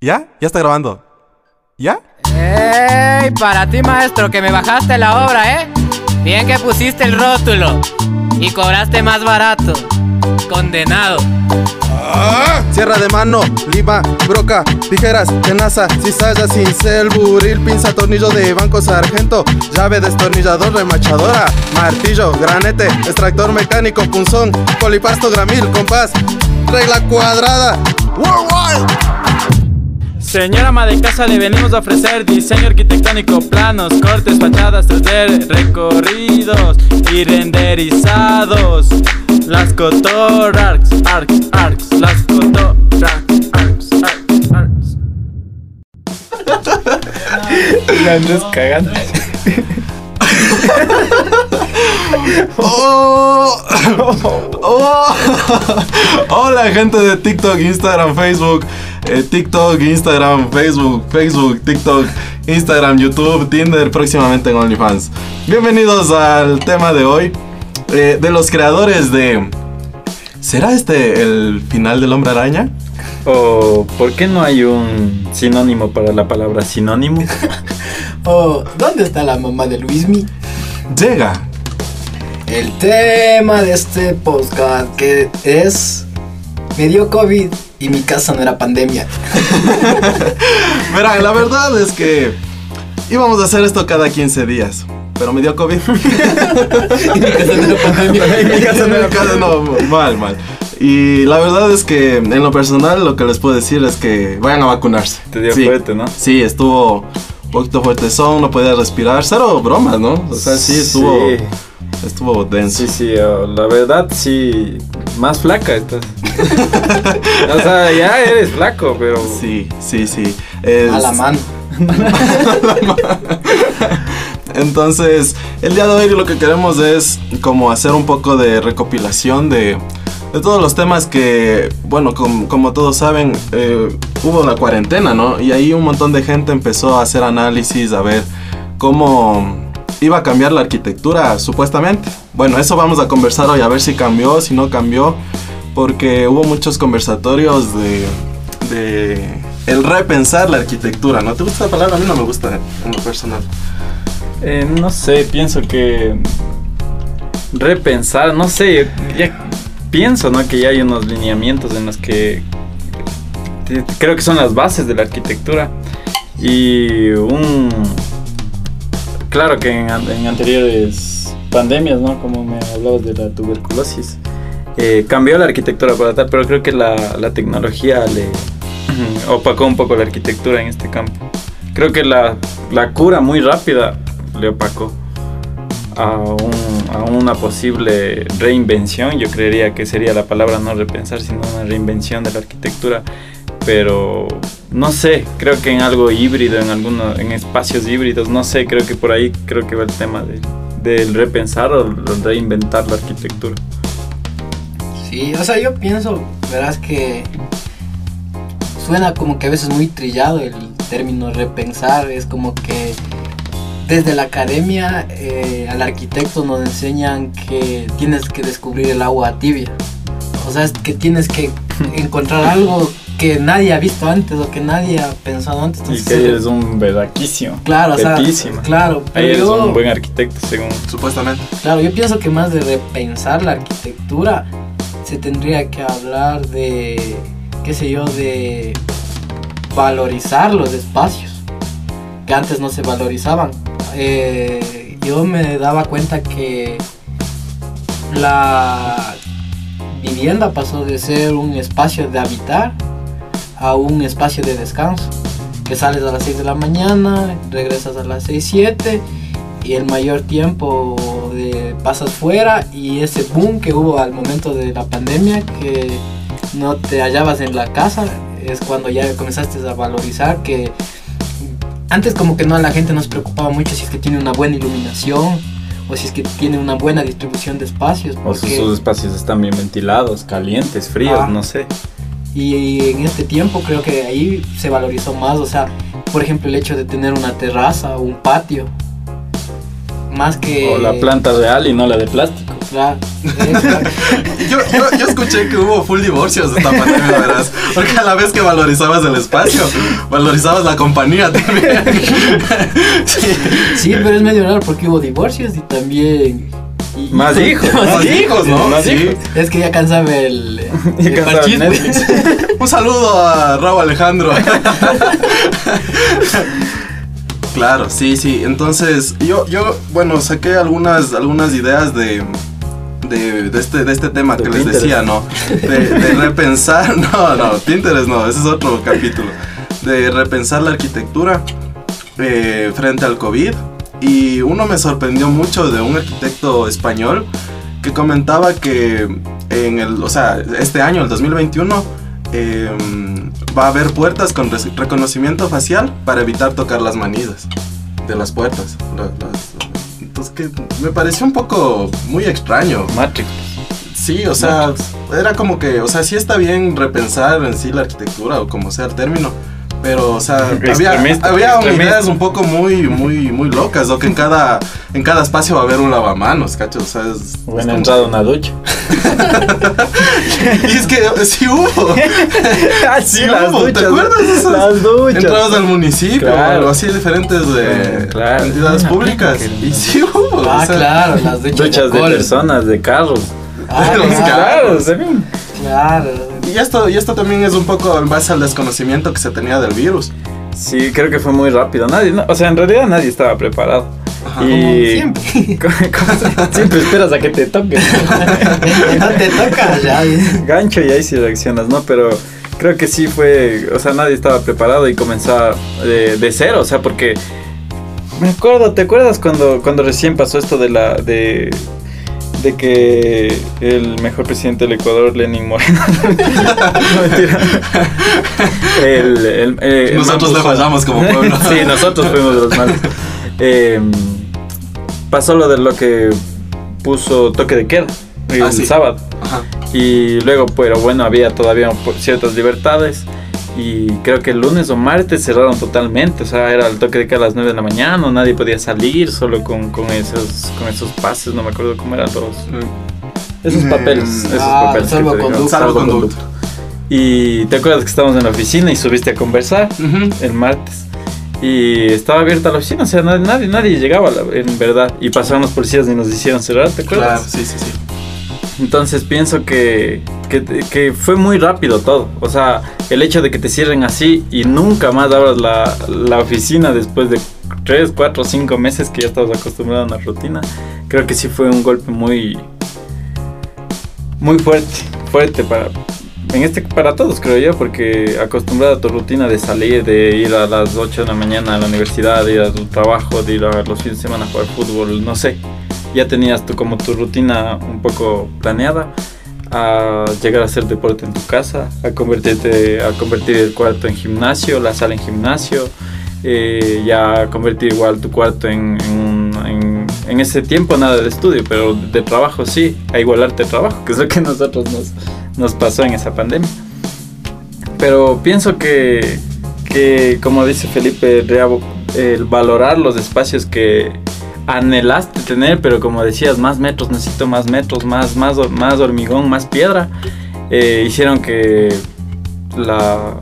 ¿Ya? Ya está grabando. ¿Ya? ¡Ey! Para ti, maestro, que me bajaste la obra, ¿eh? Bien que pusiste el rótulo. Y cobraste más barato. Condenado. Sierra de mano, lima, broca, tijeras, tenaza, cizalla, cincel, buril, pinza, tornillo de banco, sargento, llave, destornillador, remachadora, martillo, granete, extractor mecánico, punzón, polipasto, gramil, compás, regla cuadrada. Worldwide. Señora ama de casa, le venimos a ofrecer diseño arquitectónico, planos, cortes, fachadas 3D, recorridos y renderizados. Las cotorarks, arcs, arcs, las cotorarks, arcs, arcs, arcs. La andas cagando. Oh. Oh. Hola gente de TikTok, Instagram, Facebook, eh, TikTok, Instagram, Facebook, Facebook, TikTok, Instagram, YouTube, Tinder, próximamente en OnlyFans. Bienvenidos al tema de hoy eh, de los creadores de... ¿Será este el final del hombre araña? O, ¿por qué no hay un sinónimo para la palabra sinónimo? Oh, ¿dónde está la mamá de Luismi? Llega. El tema de este podcast que es me dio COVID y mi casa no era pandemia. Verán, la verdad es que íbamos a hacer esto cada 15 días. Pero me dio COVID. y mi casa no era pandemia. En mi casa no era casa, no, mal, mal. Y la verdad es que en lo personal lo que les puedo decir es que vayan a vacunarse. Te dio Sí. fuerte, ¿no? Sí, estuvo un poquito fuerte son, no podía respirar, cero bromas, ¿no? O sea, sí estuvo, Sí, estuvo denso. sí, sí, oh, la verdad sí, más flaca estás. o sea, ya eres flaco, pero... Sí, sí, sí. Es- A la mano. Entonces, el día de hoy lo que queremos es como hacer un poco de recopilación de, de todos los temas que, bueno, com- como todos saben, eh, hubo la cuarentena, ¿no? Y ahí un montón de gente empezó a hacer análisis, a ver cómo iba a cambiar la arquitectura, supuestamente. Bueno, eso vamos a conversar hoy, a ver si cambió, si no cambió, porque hubo muchos conversatorios de... de el repensar la arquitectura, ¿no? ¿Te gusta la palabra? A mí no me gusta en lo personal. Eh, no sé, pienso que repensar, no sé, pienso, ¿no? Que ya hay unos lineamientos en los que creo que son las bases de la arquitectura y un claro que en, en anteriores pandemias, ¿no? Como me hablabas de la tuberculosis, eh, cambió la arquitectura para tal, pero creo que la, la tecnología le opacó un poco la arquitectura en este campo. Creo que la, la cura muy rápida le opacó a, un- a una posible reinvención. Yo creería que sería la palabra no repensar, sino una reinvención de la arquitectura. Pero no sé, creo que en algo híbrido, en algunos, en espacios híbridos, no sé, creo que por ahí creo que va el tema de, del repensar o reinventar la arquitectura. Sí, o sea, yo pienso, verás que suena como que a veces muy trillado el término repensar, es como que desde la academia eh, al arquitecto nos enseñan que tienes que descubrir el agua tibia, o sea, que tienes que encontrar algo que nadie ha visto antes o que nadie ha pensado antes. Y que eres un verdaquísimo. Claro, o sea, claro, Ahí pero eres yo- un buen arquitecto, según. Supuestamente. Claro, yo pienso que más de repensar la arquitectura se tendría que hablar de, qué sé yo, de valorizar los espacios que antes no se valorizaban. Eh, yo me daba cuenta que la vivienda pasó de ser un espacio de habitar a un espacio de descanso. Que sales a las 6 de la mañana, regresas a las 6, 7 y el mayor tiempo de pasas fuera y ese boom que hubo al momento de la pandemia que no te hallabas en la casa es cuando ya comenzaste a valorizar que antes como que no a la gente nos preocupaba mucho si es que tiene una buena iluminación o si es que tiene una buena distribución de espacios O si sus espacios están bien ventilados, calientes, fríos, Ah. no sé. Y en este tiempo creo que ahí se valorizó más, o sea, por ejemplo el hecho de tener una terraza o un patio, más que... O la planta real y no la de plástico. Claro. Yo, yo, yo escuché que hubo full divorcios esta pandemia, verás. Porque a la vez que valorizabas el espacio, valorizabas la compañía también. Sí. Sí, pero es medio raro porque hubo divorcios y también. Más hijos, Más hijos, ¿no? Más Sí. hijos. Es que ya cansaba el. Ya el cansaba parchís, Netflix. Un saludo a Raúl Alejandro. Claro, sí, sí. Entonces, yo, yo, bueno, saqué algunas, algunas ideas de, de, de este, de este tema De que les decía, ¿no? De, de repensar, no, no, Pinterest no, ese es otro capítulo. De repensar la arquitectura eh, frente al COVID. Y uno me sorprendió mucho de un arquitecto español que comentaba que en el, o sea, este año, el 2021, eh, va a haber puertas con reconocimiento facial para evitar tocar las manillas de las puertas. La- las- entonces, que me pareció un poco muy extraño. Matrix. Sí, o sea, era como que, o sea, sí está bien repensar en sí la arquitectura o como sea el término. Pero, o sea, había, había ideas un poco muy, muy, muy locas, o que en cada, en cada espacio va a haber un lavamanos, ¿cacho? O sea, es, es Buena como- entrada a una ducha. Y es que sí hubo. ah, Sí hubo, ¿te acuerdas de esas Las duchas. Entradas al municipio Claro. o así diferentes de claro. entidades públicas. Y sí hubo. Ah, o sea, claro, las duchas, Duchas de personas, de carros. Ah, Los claro, carros. claro. Y esto, y esto también es un poco en base al desconocimiento que se tenía del virus. Sí, creo que fue muy rápido. Nadie, no- o sea, en realidad nadie estaba preparado. Ajá. Como Y siempre. ¿Cómo siempre esperas a que te toque. no te toca ya. Gancho y ahí sí reaccionas, ¿no? Pero creo que sí fue, o sea, nadie estaba preparado y comenzaba de, de cero, o sea, porque me acuerdo, ¿te acuerdas cuando, cuando recién pasó esto de la de de que el mejor presidente del Ecuador, Lenin Moreno, no mentira, el, el- eh, el Nosotros le fallamos como pueblo. sí, nosotros fuimos los malos. Eh, pasó lo de lo que puso toque de queda el Ah, sí. sábado. Ajá. Y luego, pero bueno, había todavía ciertas libertades. Y creo que el lunes o martes cerraron totalmente. O sea, era el toque de queda a las 9 de la mañana. Nadie podía salir solo con, con, esos, con esos pases. No me acuerdo cómo eran los. Esos Mm. papeles. Esos Ah, papeles. salvoconducto. Salvoconducto. Y te acuerdas que estábamos en la oficina y subiste a conversar Ujú. el martes. Y estaba abierta la oficina, o sea, nadie, nadie, nadie llegaba, en verdad. Y pasaron los policías y nos hicieron cerrar, ¿te acuerdas? Claro, sí, sí, sí. Entonces pienso que, que, fue muy rápido todo. O sea, el hecho de que te cierren así y nunca más abras la, la oficina después de 3, 4, 5 meses que ya estabas acostumbrado a una rutina, creo que sí fue un golpe muy, muy fuerte, fuerte para, en este, para todos creo yo, porque acostumbrado a tu rutina de salir, de ir a las 8 de la mañana a la universidad, de ir a tu trabajo, de ir a los fines de semana a jugar fútbol, no sé ya tenías tú como tu rutina un poco planeada a llegar a hacer deporte en tu casa, a convertirte, a convertir el cuarto en gimnasio, la sala en gimnasio, eh, ya convertir igual tu cuarto en, en, en- en ese tiempo nada de estudio, pero de trabajo sí, a igualarte el trabajo, que es lo que a nosotros nos, nos pasó en esa pandemia. Pero pienso que, que como dice Felipe, el valorar los espacios que anhelaste tener, pero como decías, más metros, necesito más metros, más, más, más hormigón, más piedra, eh, hicieron que la,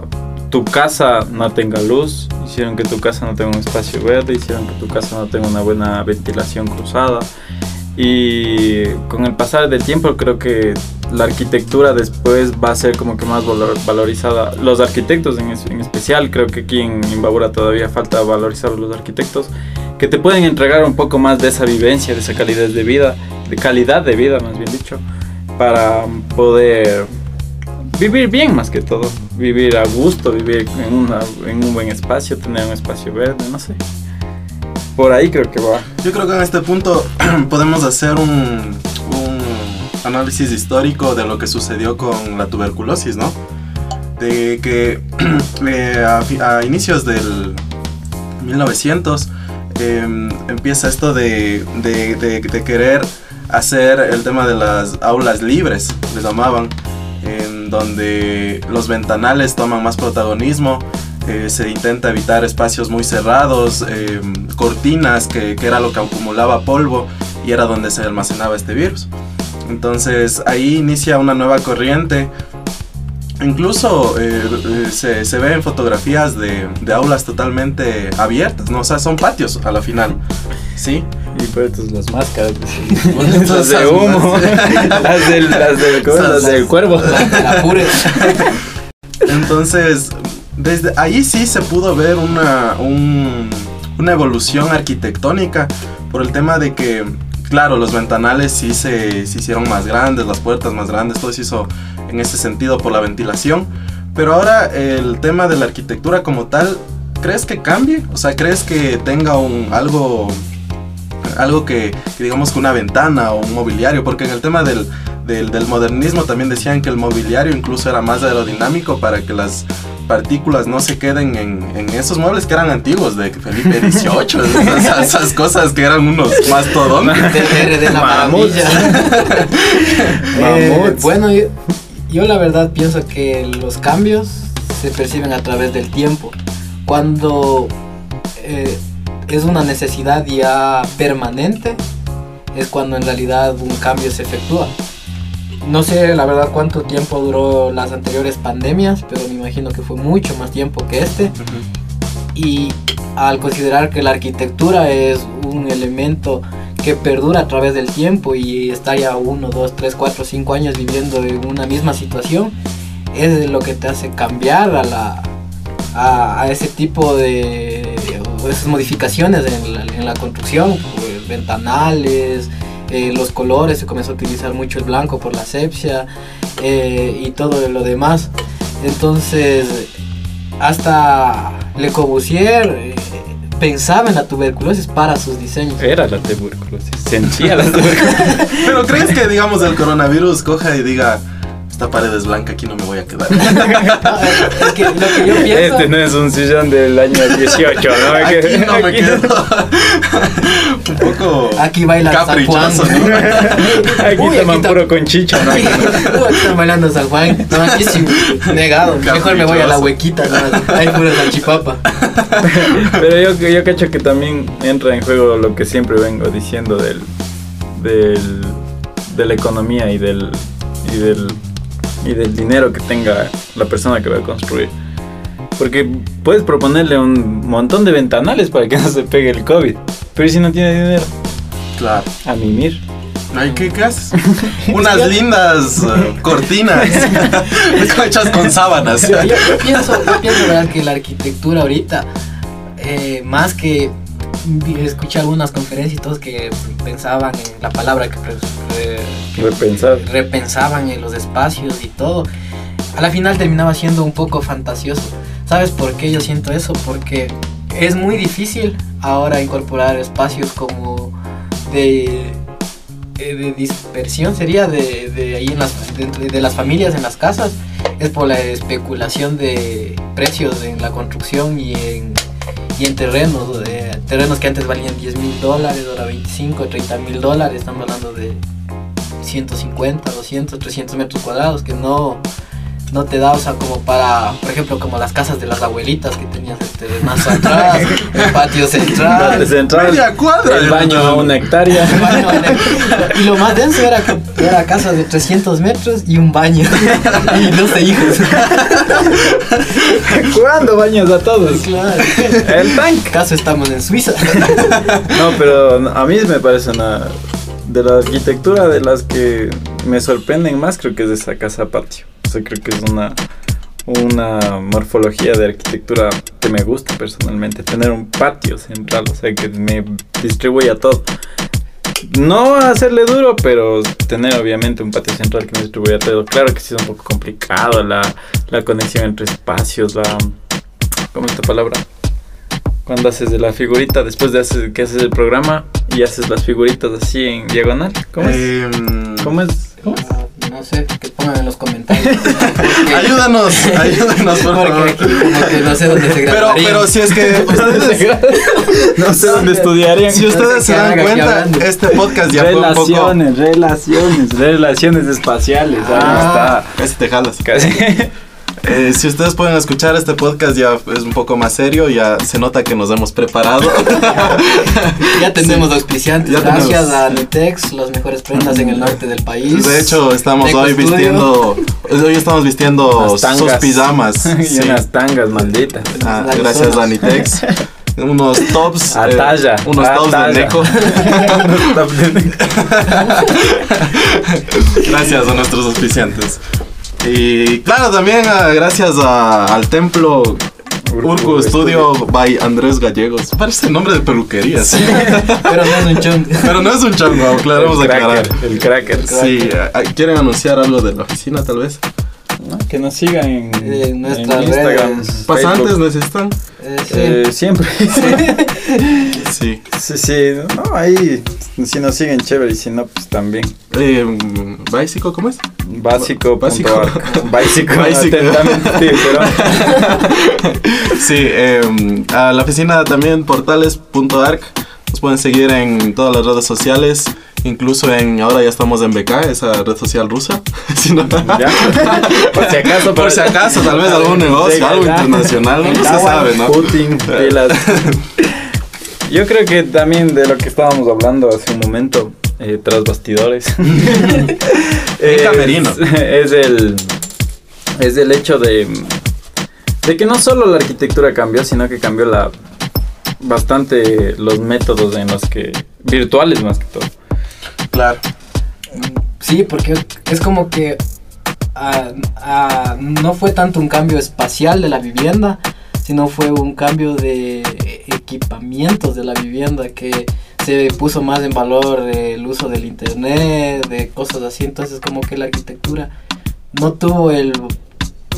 tu casa no tenga luz, hicieron que tu casa no tenga un espacio verde, hicieron que tu casa no tenga una buena ventilación cruzada. Y con el pasar del tiempo creo que la arquitectura después va a ser como que más valor- valorizada. Los arquitectos en especial, creo que aquí en Imbabura todavía falta valorizar a los arquitectos, que te pueden entregar un poco más de esa vivencia, de esa calidad de vida, de calidad de vida más bien dicho, para poder vivir bien más que todo, vivir a gusto, vivir en, una, en un buen espacio, tener un espacio verde, no sé. Por ahí creo que va. Yo creo que en este punto podemos hacer un, un análisis histórico de lo que sucedió con la tuberculosis, ¿no? De que eh, a, inicios del 1900 em, empieza esto de, de- querer hacer el tema de las aulas libres, les llamaban, en donde los ventanales toman más protagonismo, eh, se intenta evitar espacios muy cerrados, em, cortinas, que, que era lo que acumulaba polvo y era donde se almacenaba este virus. Entonces ahí inicia una nueva corriente. Incluso eh, eh, se, se ve en fotografías de, de aulas totalmente abiertas, ¿no? O sea, son patios a la final. ¿Sí? Y por eso las máscaras. Esas las de humo. las del, las del, las del cuervo. Entonces, desde ahí sí se pudo ver una, un- una evolución arquitectónica por el tema de que, claro, los ventanales sí se, hicieron más grandes, las puertas más grandes, todo se hizo en ese sentido por la ventilación. Pero ahora el tema de la arquitectura como tal, ¿crees que cambie? O sea, ¿crees que tenga un, algo, algo que, digamos que una ventana o un mobiliario? Porque en el tema del, del modernismo también decían que el mobiliario incluso era más aerodinámico para que las partículas no se queden en, en esos muebles que eran antiguos de Felipe XVIII, esas, esas cosas que eran unos mastodontes. TR de la maravilla. Eh, bueno, yo, yo la verdad pienso que los cambios se perciben a través del tiempo. Cuando eh, es una necesidad ya permanente, es cuando en realidad un cambio se efectúa. No sé la verdad cuánto tiempo duró las anteriores pandemias, pero me imagino que fue mucho más tiempo que este. Y al considerar que la arquitectura es un elemento que perdura a través del tiempo y estar ya uno, dos, tres, cuatro, cinco años viviendo en una misma situación, es lo que te hace cambiar a, la, a, a ese tipo de esas modificaciones en la, en la construcción, pues, ventanales, eh, los colores, se comenzó a utilizar mucho el blanco por la asepsia eh, y todo lo demás. Entonces, hasta Le Corbusier eh, pensaba en la tuberculosis para sus diseños. Era la tuberculosis. Sentía la tuberculosis. Pero ¿crees que, digamos, el coronavirus coja y diga, esta pared es blanca, aquí no me voy a quedar? es que lo que yo pienso... Este no es un sillón del año 18, ¿no? Aquí no me Aquí- quedo. Un poco Aquí baila San caprichoso, Juan. ¿no? Aquí Uy, toman aquí puro con chicha, ¿no? Uy, están bailando San Juan. No, aquí sí, negado. Mejor me voy a la huequita. ¿no? Hay pura salchipapa. Pero yo, yo cacho que también entra en juego lo que siempre vengo diciendo del, del de la economía y del, y del y del dinero que tenga la persona que va a construir. Porque puedes proponerle un montón de ventanales para que no se pegue el COVID. Pero ¿y si no tiene dinero, Claro. a mimir. Ay, ¿qué, qué haces? Unas lindas eh, cortinas hechas con sábanas. Yo, yo- yo pienso, yo pienso ¿verdad? que la arquitectura ahorita, eh, más que escuché algunas conferencias y todos que pensaban en la palabra que re- Repensar. repensaban en los espacios y todo, a la final terminaba siendo un poco fantasioso. ¿Sabes por qué yo siento eso? Porque es muy difícil ahora incorporar espacios como de, eh, de dispersión, sería de, de ahí en las, dentro de las familias en las casas. Es por la especulación de precios en la construcción y en, y en terrenos. eh, terrenos que antes valían 10 mil dólares, ahora 25, 30 mil dólares. Estamos hablando de 150, 200, 300 metros cuadrados que no, no te da, o sea, como para, por ejemplo, como las casas de las abuelitas que tenías el terrenazo atrás, el patio central. Central, Media cuadra. el baño a una hectárea. el baño y lo más denso era que era casa de 300 metros y un baño y 12 hijos. ¿Cuándo baños a todos? Claro. El tanque. ¿Acaso estamos en Suiza? No, pero a mí me parece una de la arquitectura de las que me sorprenden más, creo que es esa casa patio. Creo que es una una morfología de arquitectura que me gusta personalmente, tener un patio central, o sea, que me distribuya todo. No hacerle duro, pero tener obviamente un patio central que me distribuya todo. Claro que sí es un poco complicado la, la conexión entre espacios, la... ¿Cómo es esta palabra? Cuando haces de la figurita, después de hacer, que haces el programa y haces las figuritas así en diagonal. ¿Cómo es? Em, ¿Cómo es? ¿Cómo es? No sé, que pongan en los comentarios. Ayúdanos, ayúdenos, por Porque favor. aquí como que no sé dónde se Pero, pero si es que ustedes, no sé dónde estudiarían. si ustedes se dan cuenta, este podcast ya fue un poco. Relaciones, relaciones, relaciones espaciales. Ah, Ahí ese te jalas. está. Casi. Eh, si ustedes pueden escuchar este podcast ya es un poco más serio, ya se nota que nos hemos preparado. Ya tenemos auspiciantes. Ya Gracias tenemos. a Nitex, las mejores prendas en el norte del país. De hecho, estamos hoy Studio. vistiendo, hoy estamos vistiendo sus pijamas. y Sí. unas tangas malditas. Ah, gracias zonas. Danitex. Unos tops. A eh, talla, unos a tops talla. de Neko. gracias a nuestros auspiciantes. Y claro, también ah, gracias a- al templo Urco Urco Studio by Andrés Gallegos. Parece nombre de peluquería, sí. Pero no es un chongo. Pero no es un chango, aclaremos el aclarar. cracker, el cracker. Sí, ah, ¿quieren anunciar algo de la oficina tal vez? ¿no? Que nos sigan en, En nuestras Instagram, redes. ¿Pasantes Facebook. necesitan? Eh, sí. Eh, siempre. Sí. sí, sí. No, ahí, si nos siguen, chévere. Y si no, pues también. Eh, ¿Básico cómo es? Básico. Básico. Básico. Básico. sí, pero- Sí, eh, a la oficina también portales.arc. Nos pueden seguir en todas las redes sociales. Incluso en ahora ya estamos en BK, esa red social rusa. Si no- Ya. Por si acaso. Por si acaso, tal vez algún negocio, algo internacional, no se sabe, ¿no? Putin, pilas. Yo creo que también de lo que estábamos hablando hace un momento, eh, tras bastidores. es, camerino. Es el, es el hecho de, de que no solo la arquitectura cambió, sino que cambió la bastante los métodos en los que virtuales más que todo. Claro. Sí, porque es como que ah, ah, no fue tanto un cambio espacial de la vivienda, sino fue un cambio de equipamientos de la vivienda que se puso más en valor el uso del internet, de cosas así. Entonces como que la arquitectura no tuvo el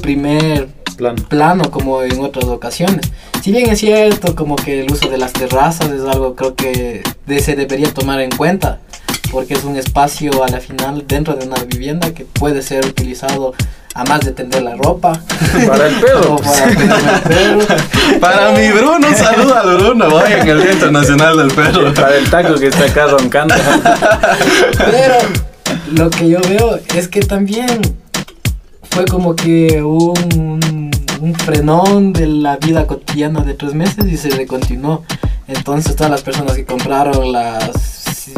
primer Plan. plano como en otras ocasiones. Si bien es cierto como que el uso de las terrazas es algo creo que de- se debería tomar en cuenta porque es un espacio a la final dentro de una vivienda que puede ser utilizado a más de tender la ropa Para el pedo. para el perro. Para mi Bruno, un saludo al Bruno, hoy en el Día Internacional del Perro. Para el taco que está acá roncando. Pero lo que yo veo es que también fue como que un, un frenón de la vida cotidiana de tres meses y se continuó. Entonces todas las personas que compraron las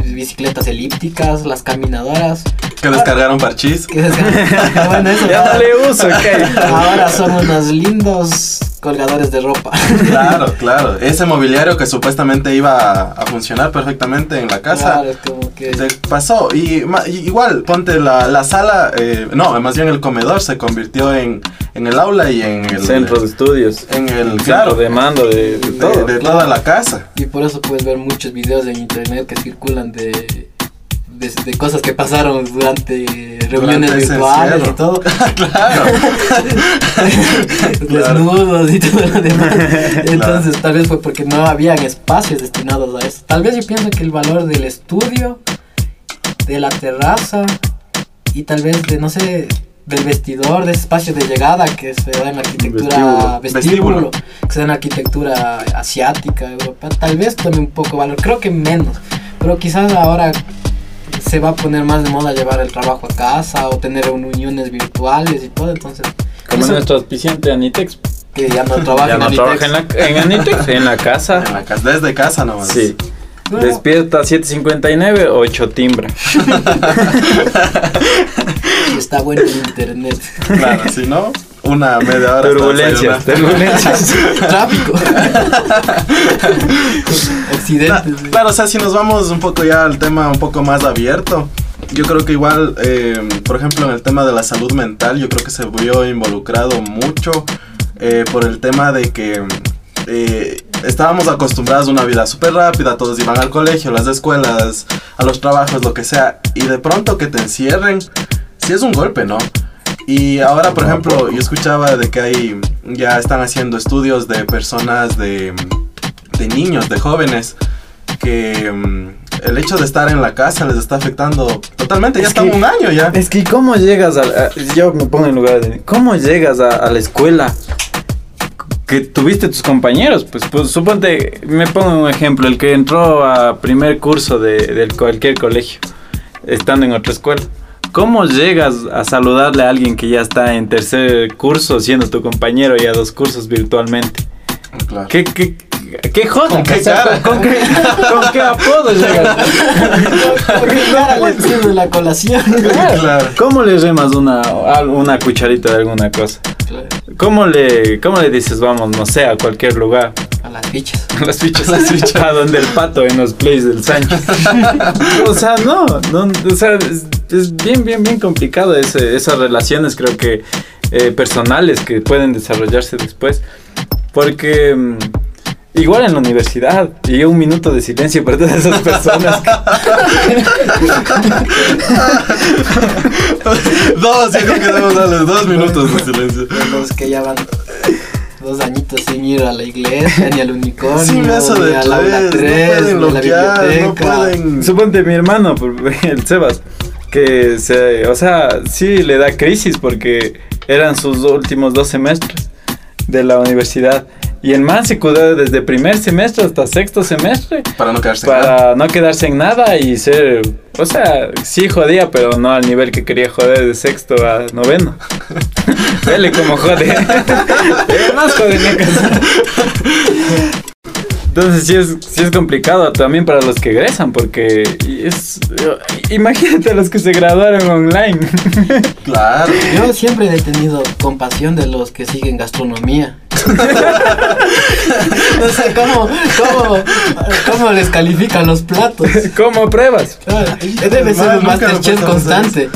bicicletas elípticas, las caminadoras, Que descargaron parchís. que es- bueno, eso ya no le uso, ¿qué? ahora son unos lindos colgadores de ropa. Claro, claro. Ese mobiliario que supuestamente iba a, a funcionar perfectamente en la casa. Claro, como que pasó. Y, ma- y igual, ponte la, la sala, eh, no, más bien el comedor se convirtió en, en el aula y en el Centro de estudios. En el, Centro claro, de mando de, de de, todo. de toda la casa. Y por eso puedes ver muchos videos en internet que circulan de, de, de cosas que pasaron durante reuniones Durante virtuales y todo. claro. Desnudos y todo lo demás. Entonces tal vez fue porque no habían espacios destinados a eso. Tal vez yo pienso que el valor del estudio, de la terraza y tal vez de, no sé, del vestidor, de ese espacio de llegada que se da en la arquitectura Vestíbulo. vestíbulo, Vestíbulo. que se da en la arquitectura asiática, europea, tal vez tome un poco valor, creo que menos, pero quizás ahora se va a poner más de moda llevar el trabajo a casa o tener reuniones virtuales y todo, entonces Como eso nuestro auspiciante Anitex. que ya no trabaja Ya en no Anitex. trabaja en, la, en Anitex, en la casa. En la casa, desde casa nomás. Sí. Bueno, Despierta 7.59, 8 timbra. está bueno el internet. Claro, si no, una media hora. Turbulencias, turbulencias. Tráfico. Accidentes. Cla- Claro, o sea, si nos vamos un poco ya al tema un poco más abierto, yo creo que igual, eh, por ejemplo, en el tema de la salud mental, yo creo que se vio involucrado mucho eh, por el tema de que eh, estábamos acostumbrados a una vida súper rápida, todos iban al colegio, las escuelas, a los trabajos, lo que sea, y de pronto que te encierren, sí es un golpe, ¿no? Y ahora, por ejemplo, yo escuchaba de que hay, ya están haciendo estudios de personas de, de niños, de jóvenes, que mm, el hecho de estar en la casa les está afectando totalmente. Ya Es están que- un año ya. Es que ¿cómo llegas a, a- yo me pongo en lugar de cómo llegas a, a la escuela que tuviste tus compañeros? Pues, pues suponte, me pongo un ejemplo, el que entró a primer curso de, del cualquier colegio, estando en otra escuela. ¿Cómo llegas a saludarle a alguien que ya está en tercer curso siendo tu compañero y a dos cursos virtualmente? Claro. ¿Qué, qué, qué joda? ¿Con qué cara? ¿Con, qué, con qué apodo llegas? Porque cara le sirve la colación. Claro. ¿Cómo le remas una, una cucharita de alguna cosa? Claro, ¿Cómo le, ¿Cómo le dices, vamos, no sé, a cualquier lugar? A las fichas, las fichas. A donde el pato en los plays del Sánchez. o sea, no, no, o sea, es, bien, bien, bien complicado ese- esas relaciones, creo que eh, personales que pueden desarrollarse después. Porque mm, igual en la universidad, y un minuto de silencio para todas esas personas. que- Dos, yo creo que debemos darles dos minutos de silencio. Los que ya van dos añitos sin ir a la iglesia, ni al unicornio, eso de ni al aula tres, 3, no pueden ni a la bloquear, no biblioteca. pueden... Suponte mi hermano, por- el Sebas, que se, o sea, sí le da crisis porque eran sus últimos dos semestres de la universidad. Y el man se cuidó desde primer semestre hasta sexto semestre Para no quedarse en nada. para no quedarse en nada y ser, o sea, sí jodía, pero no al nivel que quería joder de sexto a noveno. Vele como jode. Más jodenecas. Entonces sí es, sí es complicado también para los que egresan, porque es... Imagínate a los que se graduaron online. Claro. Yo siempre he tenido compasión de los que siguen gastronomía. no sé cómo, cómo, cómo les califican los platos. ¿Cómo pruebas? Claro, debe ser un Masterchef constante.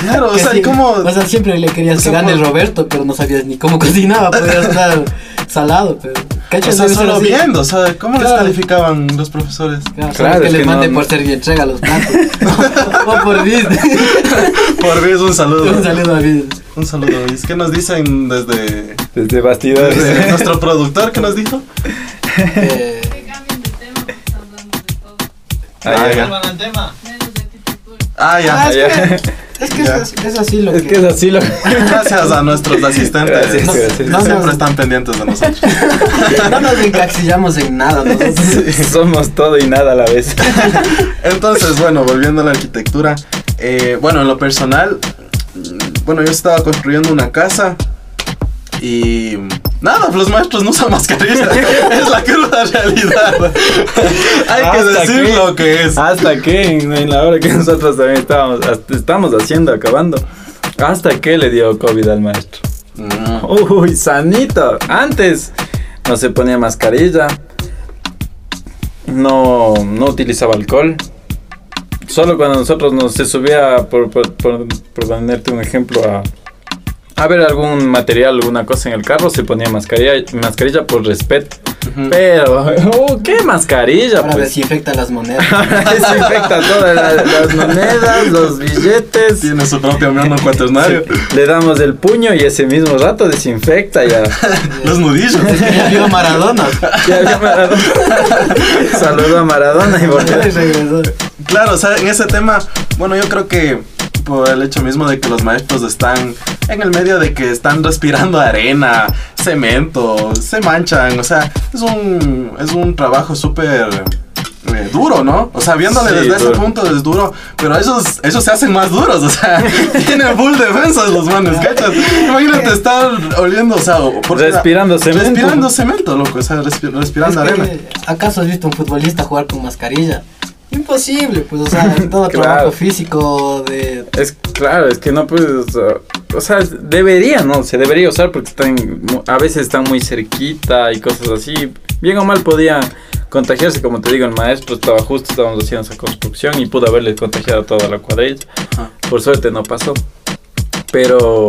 Claro, o sea, sí, ¿cómo...? O sea, siempre le querías o sea, que gane el Roberto, pero no sabías ni cómo cocinaba. Podías estar salado, pero. O ¿cachas? sea, ser solo así. viendo, o sea, ¿cómo les calificaban los profesores? Claro, que es les que mande no- por ser bien entrega los platos. o por Disney. Por vez un saludo. un saludo a Disney. Un saludo. ¿Y es que nos dicen desde, Desde bastidores. desde nuestro productor? ¿Qué nos dijo? Eh, Que cambien de tema porque están hablando de todo. Ah, ya. Menos de arquitectura. Ah, ya. Es que, es, es, así lo Es que. que es así lo Gracias a nuestros asistentes. Gracias, No, gracias. no, Siempre no, están pendientes de nosotros. no nos encasillamos en nada nosotros. Somos todo y nada a la vez. Entonces, bueno, volviendo a la arquitectura. eh, bueno, en lo personal, mm, bueno, yo estaba construyendo una casa y nada, los maestros no usan mascarilla. es la cruda realidad. Hay que decir lo que es. Hasta que en, la hora que nosotros también estábamos, estamos haciendo, acabando. Hasta que le dio COVID al maestro. Mm, Uy, sanito. Antes no se ponía mascarilla. No, no utilizaba alcohol. Solo cuando nosotros nos se subía, por, por, por- por ponerte un ejemplo, a, a ver algún material, alguna cosa en el carro, se ponía mascarilla, mascarilla por respeto. Pero, oh, ¿qué mascarilla? Ahora Pues desinfecta las monedas. desinfecta todas las, las monedas, los billetes. Tiene su propio mano cuaternario. Le damos el puño y ese mismo rato desinfecta ya. Los nudillos. Ya vio Maradona. Ya vio Maradona. Saludó a Maradona y volvió. Claro, o sea, en ese tema, bueno, yo creo que por el hecho mismo de que los maestros están en el medio de que están respirando arena, cemento, se manchan, o sea, es un, es un trabajo súper eh, duro, ¿no? O sea, viéndole Sí, desde ese duro. punto es duro, pero esos, esos se hacen más duros, o sea, tienen full defensas los manes, ¿cachas? Imagínate estar oliendo, o sea, Respirando cemento. Respirando cemento, loco, o sea, respi- respirando Es que, arena. ¿Acaso has visto un futbolista jugar con mascarilla? Imposible, pues, o sea, todo Claro. trabajo físico de... Es claro, es que no puedes. uh, o sea, debería, ¿no? Se debería usar porque están. A veces están muy cerquita y cosas así. Bien o mal podía contagiarse, como te digo, el maestro estaba justo, estábamos haciendo esa construcción y pudo haberle contagiado a toda la cuadrilla. Ajá. Por suerte no pasó. Pero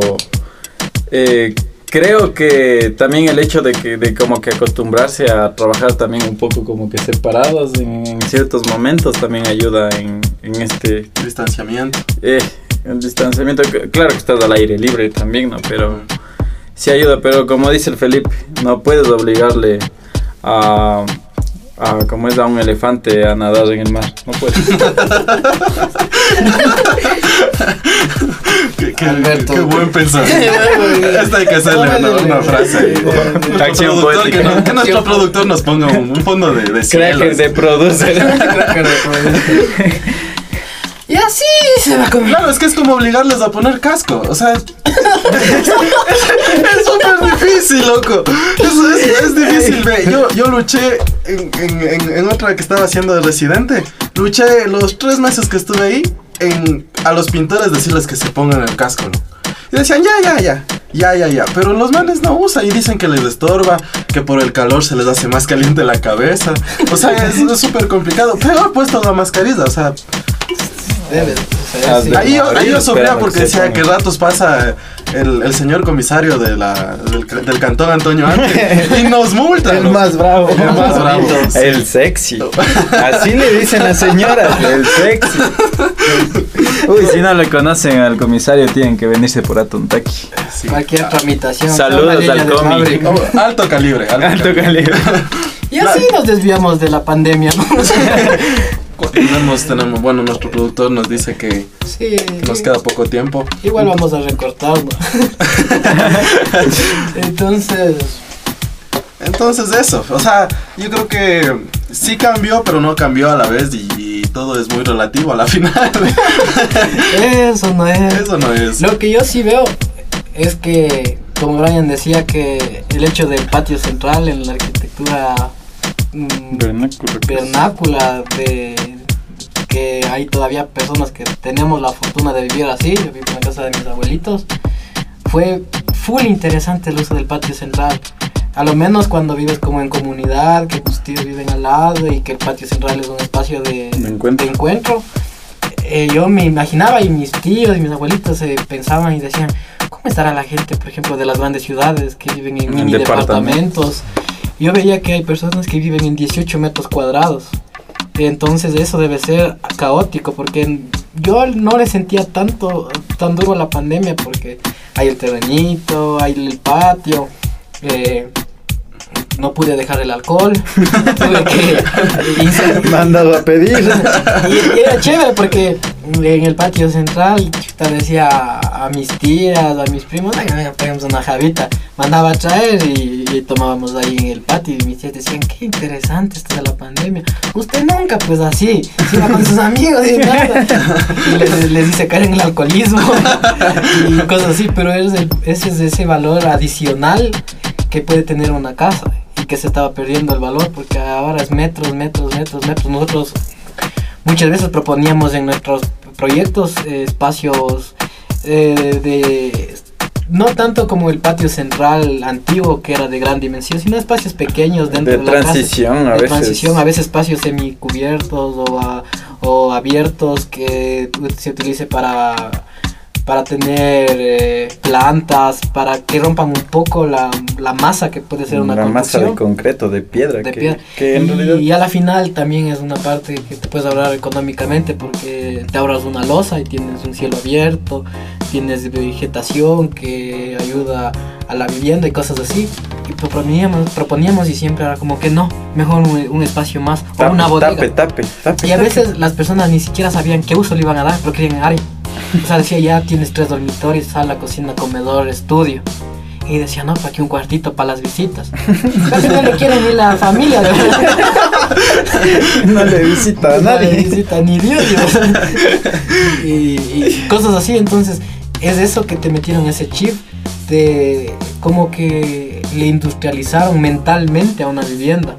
eh, creo que también el hecho de que de como que acostumbrarse a trabajar también un poco como que separados en, en ciertos momentos también ayuda en, en este Distanciamiento. eh, el distanciamiento. Claro que estás al aire libre también, ¿no? Pero sí ayuda, pero como dice el Felipe, no puedes obligarle a, a como es a un elefante a nadar en el mar. No puedes. Qué, qué- Alberto. qué buen pensamiento. Esta hay que hacerle una, una frase. productor, poética. que, no- que nuestro productor nos ponga un, un fondo de, de Cracker cielos. de producer. Y así se va con Claro, es que es como obligarles a poner casco. O sea, es súper difícil, loco. Es, es- difícil, ve. Yo, yo luché en, en- en- otra que estaba haciendo de residente. Luché los tres meses que estuve ahí en, a los pintores decirles que se pongan el casco, ¿no? Y decían, ya, ya, ya, ya, ya, ya. Pero los manes no usan y dicen que les estorba, que por el calor se les hace más caliente la cabeza. O sea, es súper complicado. Peor puesto la mascarilla, o sea, Debe de- Ahí yo, ahí yo porque que decía que ratos pasa el, el señor comisario de la, del, del cantón Antonio Arte y nos multa. El ¿no? más bravo. El más bravo. sí. El sexy. Así le dicen las señoras, el sexy. Uy, si no le conocen al comisario, tienen que venirse por Atontaki. Sí. Cualquier tramitación. Saludos al fábrica. Oh, alto calibre. Alto, Alto calibre. calibre. Y así nos desviamos de la pandemia, ¿no? Tenemos, tenemos, bueno, nuestro productor nos dice que Sí. nos queda poco tiempo. Igual vamos a recortar, ¿no? Entonces, Entonces eso, o sea, yo creo que sí cambió, pero no cambió a la vez y, y todo es muy relativo a la final. eso no es. Eso no es. Lo que yo sí veo es que, como Brian decía, que el hecho del patio central en la arquitectura mm, Vernáculo. vernácula, de que hay todavía personas que tenemos la fortuna de vivir así, yo vivo en la casa de mis abuelitos, fue full interesante el uso del patio central. A lo menos cuando vives como en comunidad, que tus tíos viven al lado y que el patio central es un espacio de, De encuentro. encuentro, eh, yo me imaginaba y mis tíos y mis abuelitos eh, pensaban y decían, ¿cómo estará la gente, por ejemplo, de las grandes ciudades que viven en En mini departamentos. departamentos? Yo veía que hay personas que viven en 18 metros cuadrados. Entonces eso debe ser caótico porque yo no le sentía tanto tan duro la pandemia porque hay el terrenito, hay el patio. eh, no pude dejar el alcohol. tuve que hice- Mandado a pedir. y era chévere porque en el patio central chuta, decía a, a mis tías, a mis primos, venga, peguemos una javita. Mandaba a traer y, y tomábamos ahí en el patio. Y mis tías decían, qué interesante esto de la pandemia. Usted nunca, pues así, se iba con sus amigos y nada. Y les, les dice caer en el alcoholismo y cosas así. Pero ese es ese valor adicional que puede tener una casa que se estaba perdiendo el valor porque ahora es metros, metros, metros, metros. Nosotros muchas veces proponíamos en nuestros proyectos eh, espacios eh, de no tanto como el patio central antiguo que era de gran dimensión, sino espacios pequeños dentro De de, la casa. transición a De veces. transición, a veces espacios semicubiertos o, a- o abiertos que se utilice para para tener eh, plantas, para que rompan un poco la, la masa que puede ser una Una masa de concreto, de piedra. de que, piedra. que en y, realidad. y a la final también es una parte que te puedes ahorrar económicamente porque te ahorras una losa y tienes un cielo abierto, tienes vegetación que ayuda a la vivienda y cosas así. Y proponíamos, proponíamos y siempre era como que no, mejor un, un espacio más o Tape, una bodega. tape, tape, tape, Y a veces las personas ni siquiera sabían qué uso le iban a dar, pero querían área. O sea, decía, ya tienes tres dormitorios, sala, cocina, comedor, estudio. Y decía, no, para aquí un cuartito para las visitas. Casi no le quieren ni la familia. de verdad. no le visita a No le nadie. visita ni Dios. Dios. y, y cosas así, entonces es eso que te metieron ese chip de como que le industrializaron mentalmente a una vivienda.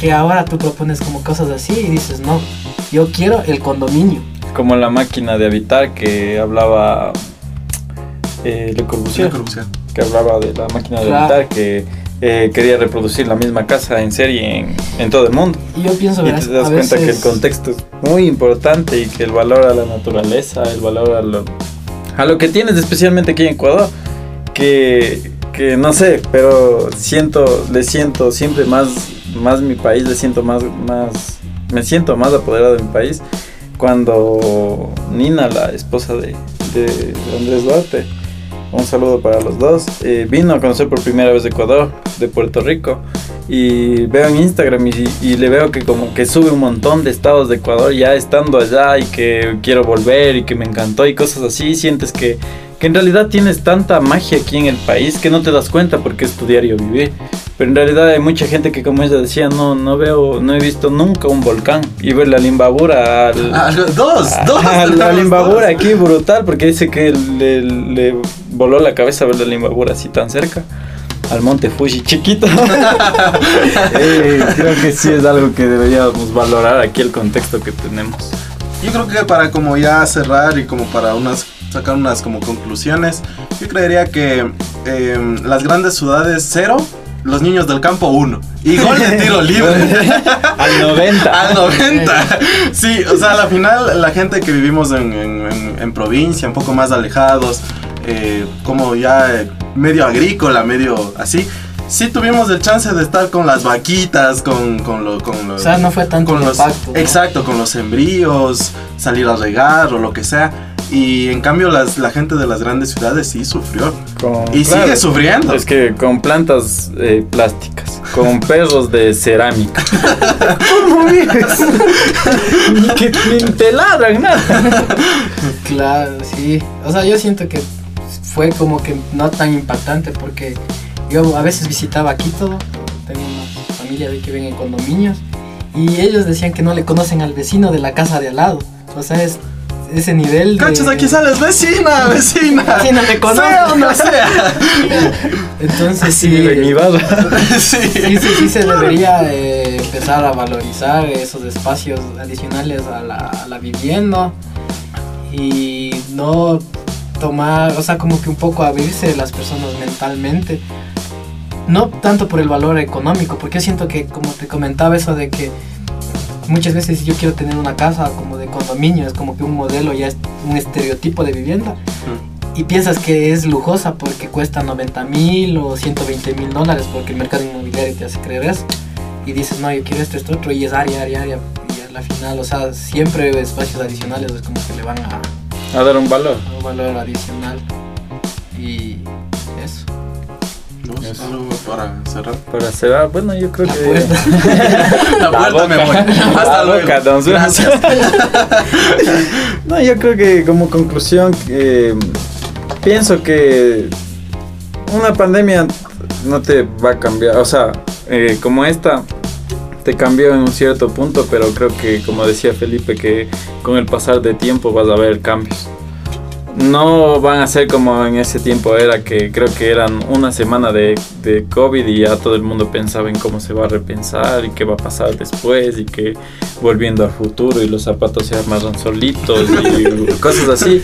Que ahora tú propones como cosas así y dices, no, yo quiero el condominio. Como la máquina de habitar que hablaba eh, Le Corbusier, La corrupción. que hablaba de la máquina de Claro. habitar que eh, quería reproducir la misma casa en serie en, en todo el mundo. Y yo pienso, Y te das a cuenta que el veces- contexto es muy importante y que el valor a la naturaleza, el valor a lo, a lo que tienes especialmente aquí en Ecuador, que, que no sé, pero siento, le siento siempre más, más mi país, le siento más, más, me siento más apoderado de mi país cuando Nina, la esposa de, de Andrés Duarte, un saludo para los dos, eh, vino a conocer por primera vez Ecuador, de Puerto Rico, y veo en Instagram y, le veo que como que sube un montón de estados de Ecuador ya estando allá y que quiero volver y que me encantó y cosas así, sientes que, que en realidad tienes tanta magia aquí en el país que no te das cuenta porque es tu diario vivir. Pero en realidad hay mucha gente que como ella decía, no, no veo, no he visto nunca un volcán. Y ver la limbabura al, Ah, dos, dos. Ah, la limbabura dos. aquí brutal porque dice que le, le voló la cabeza ver la limbabura así tan cerca al monte Fuji chiquito. Eh, creo que sí es algo que deberíamos valorar aquí el contexto que tenemos. Yo creo que para como ya cerrar y como para unas sacar unas como conclusiones, yo creería que eh, las grandes ciudades cero, los niños del campo uno y gol de tiro libre. Al 90. Al 90. Sí, o sea, a la final la gente que vivimos en, en- en- provincia, un poco más alejados, eh, como ya eh, medio agrícola, medio así, sí tuvimos el chance de estar con las vaquitas, con, con, lo- con los... O sea, no fue tanto con el los, impacto. ¿no? Exacto, con los sembríos, salir a regar o lo que sea. Y en cambio las, la gente de las grandes ciudades sí sufrió. Con- Y claro, sigue sufriendo. Es que con plantas eh, plásticas, con perros de cerámica. ¿Cómo vives? Ni que ni te ladran nada. Claro, sí. O sea, yo siento que fue como que no tan impactante porque yo a veces visitaba Quito, tengo una familia de que viven en condominios y ellos decían que no le conocen al vecino de la casa de al lado. O sea, es ese nivel de... Cachas, aquí sales, vecina, vecina. Vecina, te conozco. Sea o no sea. Entonces Sí, sí, sí. sí, sí, sí se debería eh, empezar a valorizar esos espacios adicionales a la, a la vivienda y no tomar, o sea, como que un poco abrirse las personas mentalmente. No tanto por el valor económico, porque yo siento que, como te comentaba, eso de que muchas veces yo quiero tener una casa como de condominio, es como que un modelo ya es un estereotipo de vivienda. Y piensas que es lujosa porque cuesta 90 mil o 120 mil dólares porque el mercado inmobiliario te hace creer eso. Y dices, no, yo quiero esto, esto, otro, y es área, área, área. Y a la final, o sea, siempre espacios adicionales es como que le van a, A dar un valor. a un valor adicional. Y. Para cerrar. Para cerrar, bueno, yo creo La que. puerta. La puerta me voy. Hasta La luego. boca. Gracias. No, yo creo que como conclusión, eh, pienso que una pandemia no te va a cambiar, o sea, eh, como esta te cambió en un cierto punto, pero creo que como decía Felipe, que con el pasar de tiempo vas a ver cambios. No van a ser como en ese tiempo era, que creo que eran una semana de, de COVID y ya todo el mundo pensaba en cómo se va a repensar y qué va a pasar después y que volviendo al futuro y los zapatos se amarran solitos y cosas así.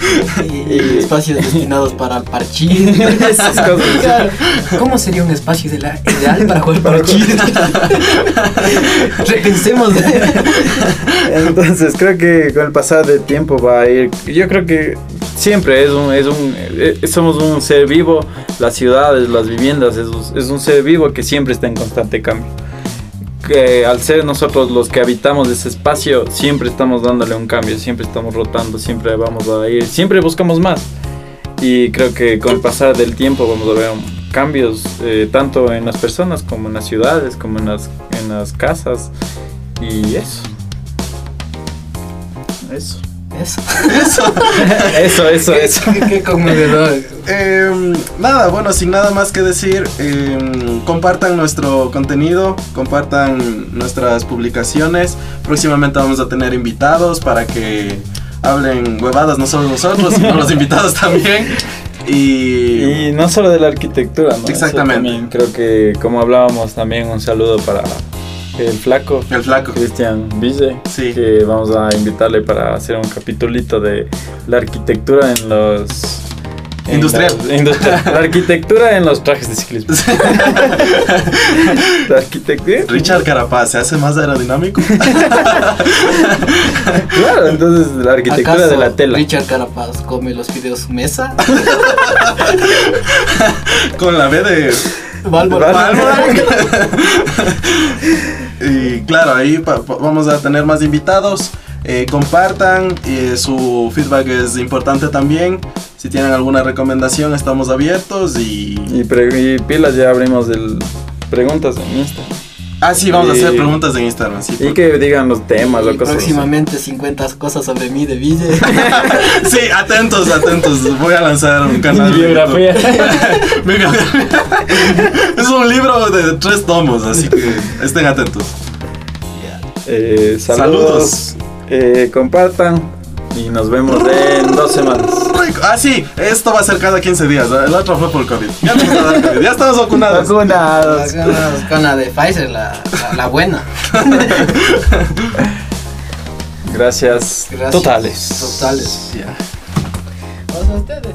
Y, y espacios destinados para parchís. Esas cosas. Claro. ¿Cómo sería un espacio idea- ideal para jugar parchís? Repensemos. Entonces creo que con el pasar del tiempo va a ir. Yo creo que siempre es un, es un, eh, somos un ser vivo. Las ciudades, las viviendas, es, es un ser vivo que siempre está en constante cambio. Que al ser nosotros los que habitamos ese espacio, siempre estamos dándole un cambio, siempre estamos rotando, siempre vamos a ir, siempre buscamos más. Y creo que con el pasar del tiempo vamos a ver cambios eh, tanto en las personas como en las ciudades, como en las, en las casas. Y eso. Eso. Eso. Eso, eso, Qué- eso. Qué, qué conmovedor. Em, nada, bueno, sin nada más que decir, em, compartan nuestro contenido, compartan nuestras publicaciones. Próximamente vamos a tener invitados para que hablen huevadas, no solo nosotros, sino los invitados también. Y, Y no solo de la arquitectura, ¿no? Eso Exactamente. también creo que, como hablábamos, también un saludo para el flaco. el flaco. Cristian Ville, Sí. que vamos a invitarle para hacer un capitulito de la arquitectura en los... en Industrial. La arquitectura en los trajes de ciclismo. La arquitectura... Richard Carapaz, ¿se hace más aerodinámico? Claro, entonces la arquitectura de ¿Acaso la tela. Richard Carapaz come los fideos su mesa. Con la B de Válvula. Y claro, ahí vamos a tener más invitados. Eh, compartan, su feedback es importante también. Si tienen alguna recomendación, estamos abiertos y... Y, pilas ya abrimos el preguntas en Insta. Ah, sí, vamos a hacer preguntas en Instagram, sí. Y que digan los temas Y o cosas próximamente 50 cosas sobre mí de Ville. Sí, atentos, atentos. Voy a lanzar un canal. de Biografía. Es un libro de tres tomos, así que estén atentos. Eh, saludos. Eh, compartan y nos vemos en dos semanas. Rico. Ah, sí, esto va a ser cada 15 días. El otro fue por COVID. Ya, COVID. ya estamos vacunados. Vacunados. Con la- con la de Pfizer, la, la, la buena. Gracias. Gracias. Totales. Totales. Ya. O sea, ustedes.